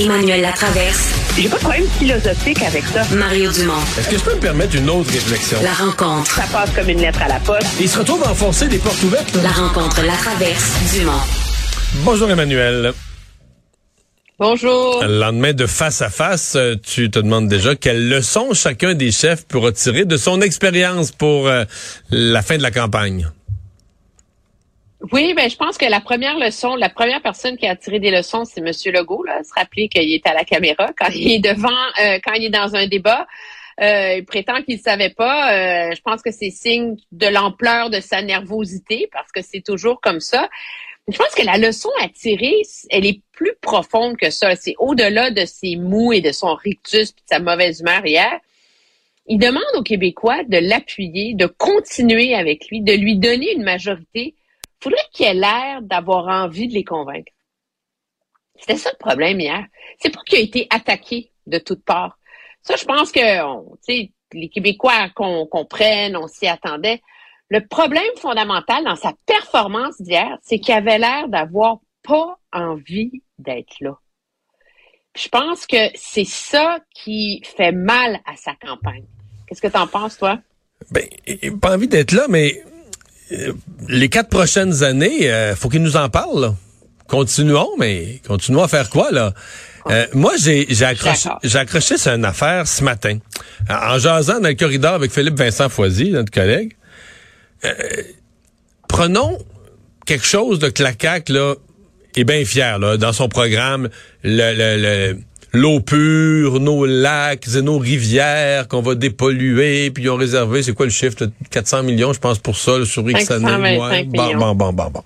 Emmanuel Latraverse. J'ai pas de problème philosophique avec ça. Mario Dumont. Est-ce que je peux me permettre une autre réflexion? La rencontre. Ça passe comme une lettre à la poste. Il se retrouve à enfoncer des portes ouvertes. là. La rencontre La Traverse. Dumont. Bonjour Emmanuel. Bonjour. Le lendemain de face à face, euh, tu te demandes déjà quelle leçon chacun des chefs pourra tirer de son expérience pour euh, la fin de la campagne. Oui, ben je pense que la première leçon, la première personne qui a tiré des leçons, c'est M. Legault. Là. Se rappeler qu'il est à la caméra quand il est devant, euh, quand il est dans un débat. Euh, il prétend qu'il ne savait pas. Euh, je pense que c'est signe de l'ampleur de sa nervosité parce que c'est toujours comme ça. Je pense que la leçon à tirer, elle est plus profonde que ça. C'est au-delà de ses mous et de son rictus et de sa mauvaise humeur hier. Il demande aux Québécois de l'appuyer, de continuer avec lui, de lui donner une majorité faudrait qu'il ait l'air d'avoir envie de les convaincre. C'était ça le problème hier. C'est pas qu'il a été attaqué de toutes parts. Ça, je pense que les Québécois qu'on comprenne, on s'y attendait. Le problème fondamental dans sa performance d'hier, c'est qu'il avait l'air d'avoir pas envie d'être là. Je pense que c'est ça qui fait mal à sa campagne. Qu'est-ce que tu en penses, toi? Ben, pas envie d'être là, mais les quatre prochaines années, euh, faut qu'il nous en parle. là. Continuons, mais continuons à faire quoi là? Euh, Moi, j'ai accroché, accroché sur une affaire ce matin en en jasant dans le corridor avec Philippe Vincent Foisy, notre collègue. Euh, prenons quelque chose de CAQ, là est bien fier là dans son programme le, le, le- l'eau pure, nos lacs et nos rivières qu'on va dépolluer, puis ils ont réservé, c'est quoi le chiffre, là, 400 millions, je pense, pour ça, là, sur X années. 525 Bon, bon, bon, bon, bon.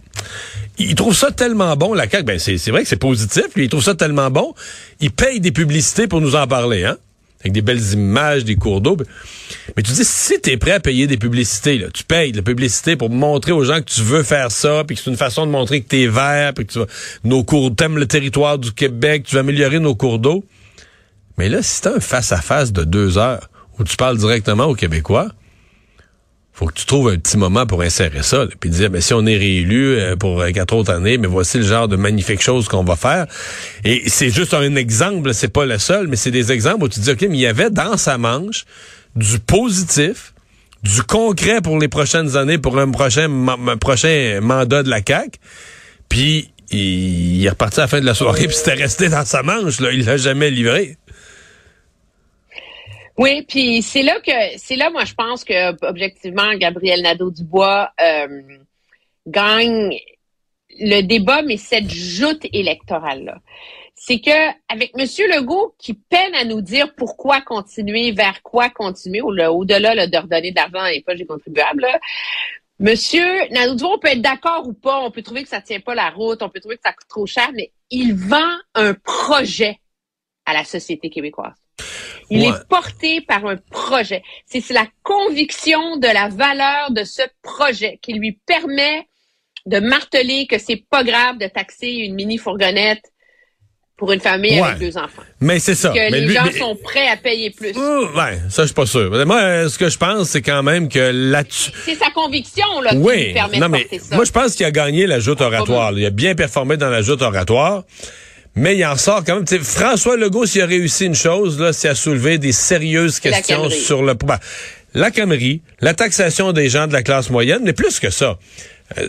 Il trouve ça tellement bon, la CAQ, ben c'est, c'est vrai que c'est positif, lui, il trouve ça tellement bon, il paye des publicités pour nous en parler, hein, avec des belles images, des cours d'eau. Mais tu dis, si tu prêt à payer des publicités, là, tu payes de la publicité pour montrer aux gens que tu veux faire ça, puis que c'est une façon de montrer que tu es vert, puis que tu vas, nos cours, t'aimes le territoire du Québec, tu veux améliorer nos cours d'eau. Mais là, si t'as un face-à-face de deux heures où tu parles directement aux Québécois, faut que tu trouves un petit moment pour insérer ça, là, puis dire, ben, si on est réélu euh, pour euh, quatre autres années, mais voici le genre de magnifiques choses qu'on va faire. Et c'est juste un exemple, c'est pas le seul, mais c'est des exemples où tu dis, OK, mais il y avait dans sa manche du positif, du concret pour les prochaines années, pour un prochain, mandat de la CAQ, puis il, il est reparti à la fin de la soirée, puis c'était resté dans sa manche, là, il l'a jamais livré. Oui, puis c'est là que c'est là, moi, je pense que objectivement, Gabriel Nadeau-Dubois euh, gagne le débat, mais cette joute électorale-là. C'est que avec M. Legault qui peine à nous dire pourquoi continuer, vers quoi continuer, au-delà là, de redonner de l'argent dans les des contribuables, là, Monsieur Nadeau-Dubois, on peut être d'accord ou pas, on peut trouver que ça tient pas la route, on peut trouver que ça coûte trop cher, mais il vend un projet à la société québécoise. Il Ouais. est porté par un projet. C'est la conviction de la valeur de ce projet qui lui permet de marteler que c'est pas grave de taxer une mini fourgonnette pour une famille Ouais. avec deux enfants. Mais c'est ça. Que Mais les lui- gens mais- sont prêts à payer plus. Ouais, ça, je suis pas sûr. Moi, euh, ce que je pense, c'est quand même que là-dessus... C'est sa conviction là, qui lui permet non, de mais porter ça. moi, je pense qu'il a gagné la joute oratoire. là. Il a bien performé dans la joute oratoire. Mais il en sort quand même. François Legault, s'il a réussi une chose, là, c'est à soulever des sérieuses questions sur le... ben, la camerie, la taxation des gens de la classe moyenne, mais plus que ça. Euh,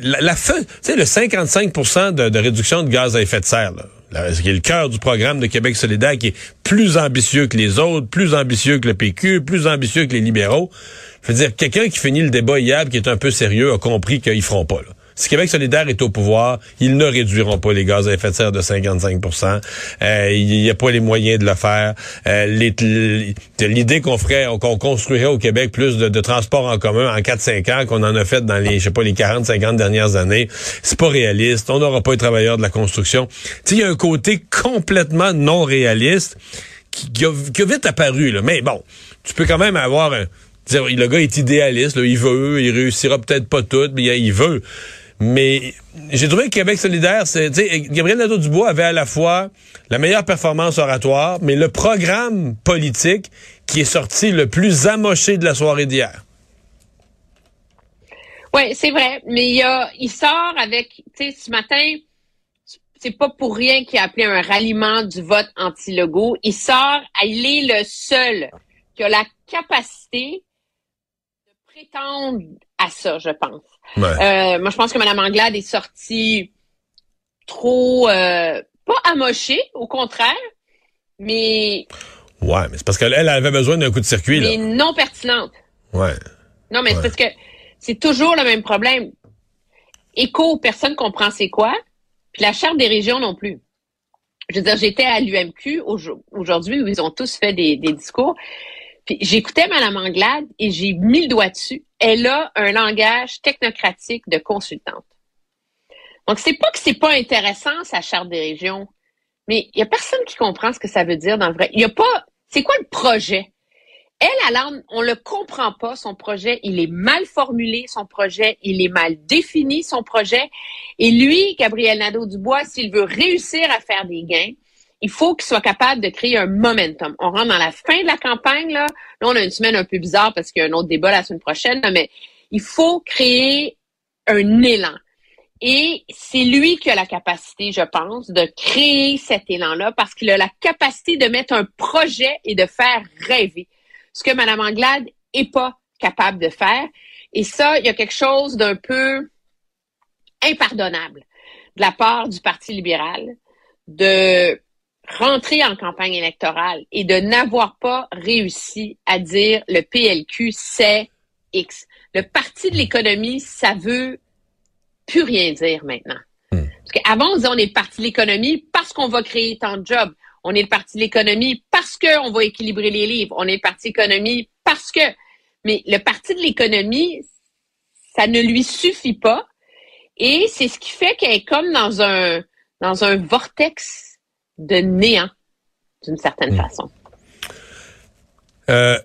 la, tu sais, le 55 de, de réduction de gaz à effet de serre, là, là, ce qui est le cœur du programme de Québec solidaire, qui est plus ambitieux que les autres, plus ambitieux que le PQ, plus ambitieux que les libéraux. Je veux dire, quelqu'un qui finit le débat hier, qui est un peu sérieux, a compris qu'ils feront pas. Là. Si Québec solidaire est au pouvoir, ils ne réduiront pas les gaz à effet de serre de 55% euh, Il n'y a pas les moyens de le faire. Euh, L'idée qu'on ferait, qu'on construirait au Québec plus de, transports en commun en 4-5 ans qu'on en a fait dans les, je sais pas, les 40-50 dernières années, c'est pas réaliste. On n'aura pas les travailleurs de la construction. Il y a un côté complètement non réaliste qui, qui a, qui a vite apparu. Là. Mais bon, tu peux quand même avoir un... Le gars est idéaliste, là, il veut, il réussira peut-être pas tout, mais il veut. Mais j'ai trouvé que Québec solidaire, c'est, Gabriel Nadeau-Dubois avait à la fois la meilleure performance oratoire, mais le programme politique qui est sorti le plus amoché de la soirée d'hier. Oui, c'est vrai. Mais il, a, il sort avec, tu sais, ce matin, c'est pas pour rien qu'il a appelé un ralliement du vote anti-logo. Il sort, il est le seul qui a la capacité de prétendre à ça, je pense. Ouais. Euh, moi, je pense que Mme Anglade est sortie trop, euh, pas amochée, au contraire, mais, Ouais, mais c'est parce qu'elle elle avait besoin d'un coup de circuit, là. mais non pertinente. Ouais. Non, mais Ouais. c'est parce que c'est toujours le même problème. Éco, personne comprend c'est quoi. Puis la charte des régions non plus. Je veux dire, j'étais à l'UMQ aujo- aujourd'hui où ils ont tous fait des, des discours. Puis j'écoutais Mme Anglade et j'ai mis le doigt dessus. Elle a un langage technocratique de consultante. Donc, c'est pas que c'est pas intéressant, sa charte des régions, mais il y a personne qui comprend ce que ça veut dire dans le vrai. Il y a pas, c'est quoi le projet? Elle, alors, on le comprend pas, son projet. Il est mal formulé, son projet. Il est mal défini, son projet. Et lui, Gabriel Nadeau-Dubois, s'il veut réussir à faire des gains, il faut qu'il soit capable de créer un momentum. On rentre dans la fin de la campagne, là. Là, on a une semaine un peu bizarre parce qu'il y a un autre débat la semaine prochaine, là, mais il faut créer un élan. Et c'est lui qui a la capacité, je pense, de créer cet élan-là parce qu'il a la capacité de mettre un projet et de faire rêver. Ce que Mme Anglade est pas capable de faire. Et ça, il y a quelque chose d'un peu impardonnable de la part du Parti libéral de rentrer en campagne électorale et de n'avoir pas réussi à dire le PLQ, c'est X. Le Parti de l'économie, ça veut plus rien dire maintenant. Parce qu'avant, on disait on est le Parti de l'économie parce qu'on va créer tant de jobs. On est le Parti de l'économie parce qu'on va équilibrer les livres. On est le Parti de l'économie parce que... Mais le Parti de l'économie, ça ne lui suffit pas. Et c'est ce qui fait qu'elle est comme dans un, dans un vortex de néant, d'une certaine façon. Euh,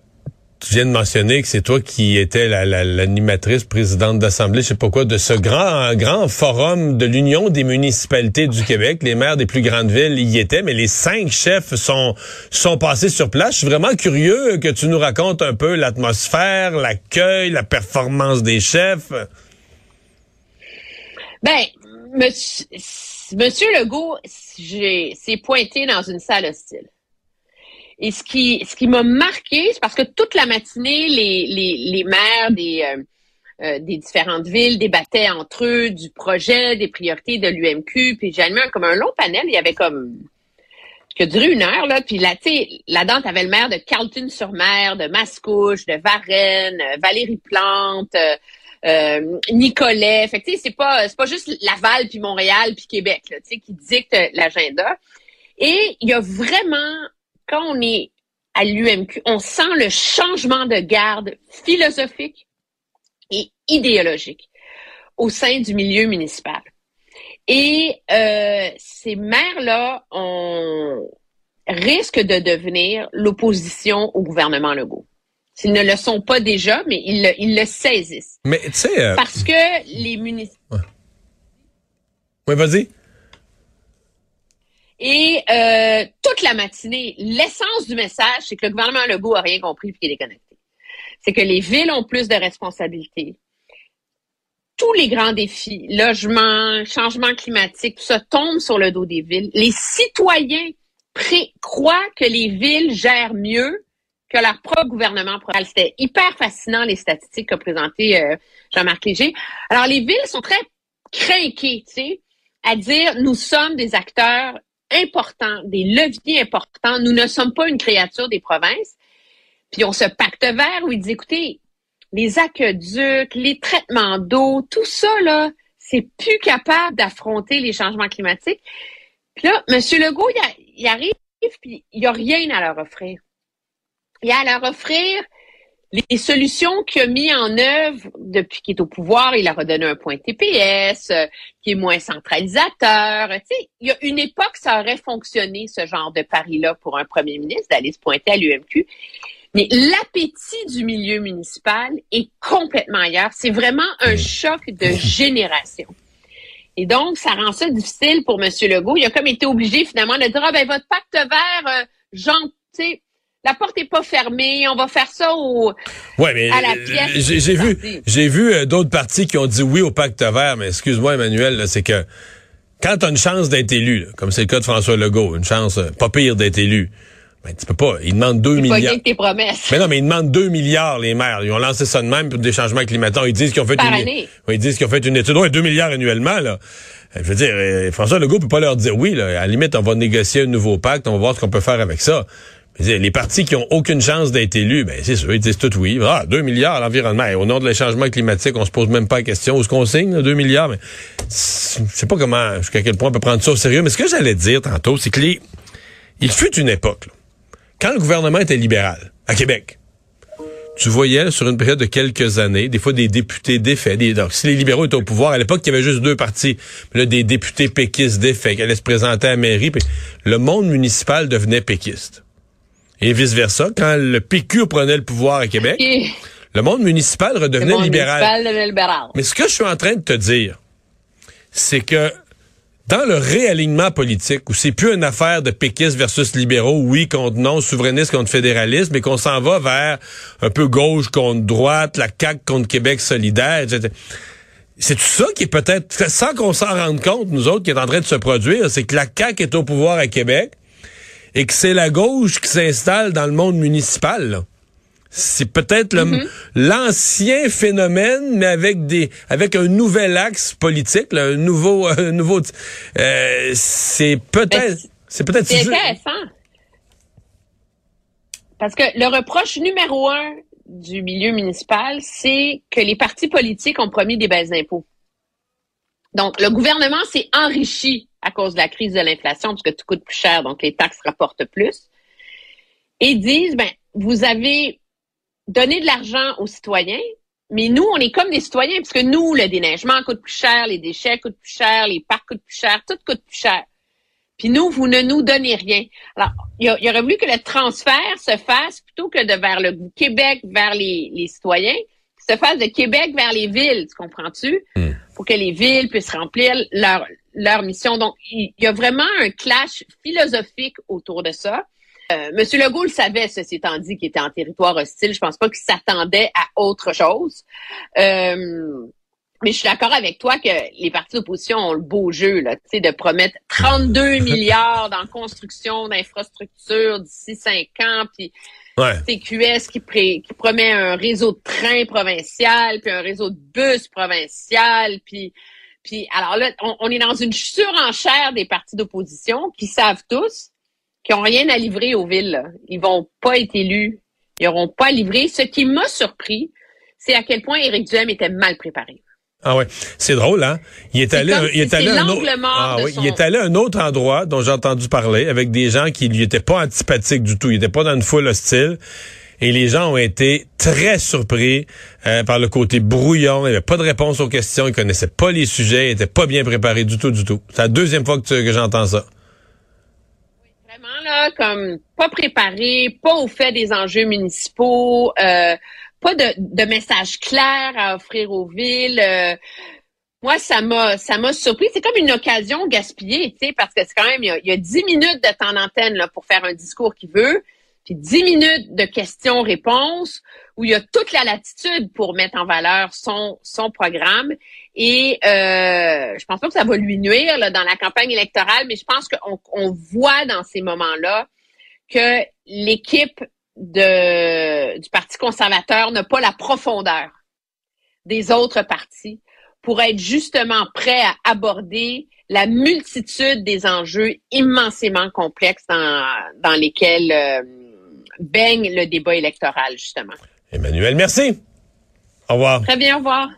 tu viens de mentionner que c'est toi qui étais la- la- l'animatrice présidente d'Assemblée, je sais pas quoi, de ce grand, grand forum de l'Union des municipalités du Québec. Les maires des plus grandes villes y étaient, mais les cinq chefs sont, sont passés sur place. Je suis vraiment curieux que tu nous racontes un peu l'atmosphère, l'accueil, la performance des chefs. Ben, monsieur, monsieur Legault s'est pointé dans une salle hostile. Et ce qui, m'a marqué, c'est parce que toute la matinée, les, maires des, euh, euh, des différentes villes débattaient entre eux du projet, des priorités de l'UMQ. Puis j'ai animé comme un long panel. Il y avait comme qui a duré une heure, là. Puis là, tu sais, le maire de Carleton-sur-Mer, de Mascouche, de Varennes, euh, Valérie Plante, euh, Nicolet. Fait tu sais, c'est pas, c'est pas juste Laval, puis Montréal, puis Québec, tu sais, qui dictent euh, l'agenda. Et il y a vraiment, quand on est à l'UMQ, on sent le changement de garde philosophique et idéologique au sein du milieu municipal. Et euh, ces maires-là on risquent de devenir l'opposition au gouvernement Legault. S'ils ne le sont pas déjà, mais ils le, ils le saisissent. Mais tu sais, euh, Parce que les municipalités ouais, vas-y. Et euh, toute la matinée, l'essence du message, c'est que le gouvernement Legault a rien compris et qu'il est déconnecté. C'est que les villes ont plus de responsabilités. Tous les grands défis, logement, changement climatique, tout ça tombe sur le dos des villes. Les citoyens croient que les villes gèrent mieux que leur propre gouvernement. provincial. C'était hyper fascinant les statistiques qu'a présentées euh, Jean-Marc Léger. Alors les villes sont très craquées, tu sais, à dire nous sommes des acteurs importants, des leviers importants. Nous ne sommes pas une créature des provinces. Puis on se pacte vert où il dit, écoutez, les aqueducs, les traitements d'eau, tout ça, là, c'est plus capable d'affronter les changements climatiques. Puis là, M. Legault, il, il arrive, puis il n'y a rien à leur offrir. A à leur offrir les solutions qu'il a mis en œuvre depuis qu'il est au pouvoir. Il a donné un point TPS, euh, qui est moins centralisateur. Tu sais, il y a une époque, ça aurait fonctionné, ce genre de pari-là, pour un premier ministre, d'aller se pointer à l'UMQ. Mais l'appétit du milieu municipal est complètement ailleurs. C'est vraiment un choc de génération. Et donc, ça rend ça difficile pour M. Legault. Il a comme été obligé finalement de dire, ah ben votre pacte vert, euh, Jean, tu sais, la porte est pas fermée, on va faire ça au... Ouais, mais à la euh, pièce, j'ai vu, j'ai vu euh, d'autres partis qui ont dit oui au pacte vert, mais excuse-moi Emmanuel, c'est que quand tu as une chance d'être élu, là, comme c'est le cas de François Legault, une chance euh, pas pire d'être élu, ben, tu peux pas. Il demande 2 Pas milliards. gagné tes promesses. Mais non, mais ils demandent 2 milliards, les maires. Ils ont lancé ça de même pour des changements climatiques. Ils disent qu'ils ont fait Par une, année. Oui, ils disent qu'ils ont fait une étude. Ouais, 2 milliards annuellement, là. Je veux dire, François Legault peut pas leur dire oui, là. À la limite, on va négocier un nouveau pacte, on va voir ce qu'on peut faire avec ça. Les partis qui ont aucune chance d'être élus, ben, c'est sûr, ils disent tout oui. Ah, 2 milliards à l'environnement. Au nom des changements climatiques, on se pose même pas la question où est-ce qu'on signe, là, 2 milliards. Mais, je sais pas comment, jusqu'à quel point on peut prendre ça au sérieux. Mais ce que j'allais dire tantôt, c'est que les, il fut une époque, là, quand le gouvernement était libéral, à Québec, tu voyais sur une période de quelques années, des fois des députés défaits. Donc, si les libéraux étaient au pouvoir, à l'époque, il y avait juste deux partis. Là, des députés péquistes défaits qui allaient se présenter à la mairie. puis le monde municipal devenait péquiste. Et vice-versa, quand le PQ prenait le pouvoir à Québec, Et le monde municipal le redevenait monde libéral. municipal devenait libéral. Mais ce que je suis en train de te dire, c'est que dans le réalignement politique, où c'est plus une affaire de péquistes versus libéraux, oui contre non, souverainistes contre fédéralistes, mais qu'on s'en va vers un peu gauche contre droite, la CAQ contre Québec solidaire, etc. C'est tout ça qui est peut-être, sans qu'on s'en rende compte, nous autres, qui est en train de se produire, c'est que la CAQ est au pouvoir à Québec et que c'est la gauche qui s'installe dans le monde municipal. là. C'est peut-être le- l'ancien phénomène, mais avec des avec un nouvel axe politique, là, un nouveau un nouveau. euh, c'est peut-être c'est- c'est peut-être C'est intéressant. Parce que le reproche numéro un du milieu municipal, c'est que les partis politiques ont promis des baisses d'impôts. Donc, le gouvernement s'est enrichi à cause de la crise de l'inflation, parce que tout coûte plus cher, donc les taxes rapportent plus. Et disent, ben, vous avez donné de l'argent aux citoyens, mais nous, on est comme des citoyens, parce que nous, le déneigement coûte plus cher, les déchets coûtent plus cher, les parcs coûtent plus cher, tout coûte plus cher. Puis nous, vous ne nous donnez rien. Alors, il, il aurait voulu que le transfert se fasse plutôt que de vers le Québec, vers les, les citoyens, se fasse de Québec vers les villes, tu comprends-tu? Hmm. Pour que les villes puissent remplir leur, leur mission. Donc, il, il y a vraiment un clash philosophique autour de ça. Euh, Monsieur Legault le savait, ceci étant dit, qu'il était en territoire hostile. Je pense pas qu'il s'attendait à autre chose. Euh, mais je suis d'accord avec toi que les partis d'opposition ont le beau jeu, là, tu sais, de promettre 32 milliards dans construction d'infrastructures d'ici cinq ans, puis Ouais. TQS qui, pré- qui promet un réseau de trains provincial, puis un réseau de bus provincial, puis puis alors là, on, on est dans une surenchère des partis d'opposition qui savent tous qu'ils n'ont rien à livrer aux villes. là. Ils vont pas être élus, ils n'auront pas à livrer. Ce qui m'a surpris, c'est à quel point Éric Duhem était mal préparé. Ah ouais, c'est drôle hein? Il est allé il est si allé un autre l'angle mort ah de oui, son- il est allé à un autre endroit dont j'ai entendu parler avec des gens qui lui étaient pas antipathiques du tout, il était pas dans une foule hostile. Et les gens ont été très surpris euh, par le côté brouillon. Il n'y avait pas de réponse aux questions. Ils connaissaient pas les sujets. Ils étaient pas bien préparés du tout, du tout. C'est la deuxième fois que, tu- que j'entends ça. Vraiment là, comme pas préparé, pas au fait des enjeux municipaux, euh, pas de, de message clair à offrir aux villes. euh, moi, ça m'a ça m'a surpris. C'est comme une occasion gaspillée, tu sais, parce que c'est quand même, il y, a, il y a 10 minutes de temps d'antenne là, pour faire un discours qu'il veut, puis 10 minutes de questions-réponses où il y a toute la latitude pour mettre en valeur son, son programme. Et euh, je pense pas que ça va lui nuire là, dans la campagne électorale, mais je pense qu'on on voit dans ces moments-là que l'équipe de, du Parti conservateur n'a pas la profondeur des autres partis pour être justement prêt à aborder la multitude des enjeux immensément complexes dans, dans lesquels euh, baigne le débat électoral, justement. Emmanuel, merci. Au revoir. Très bien, au revoir.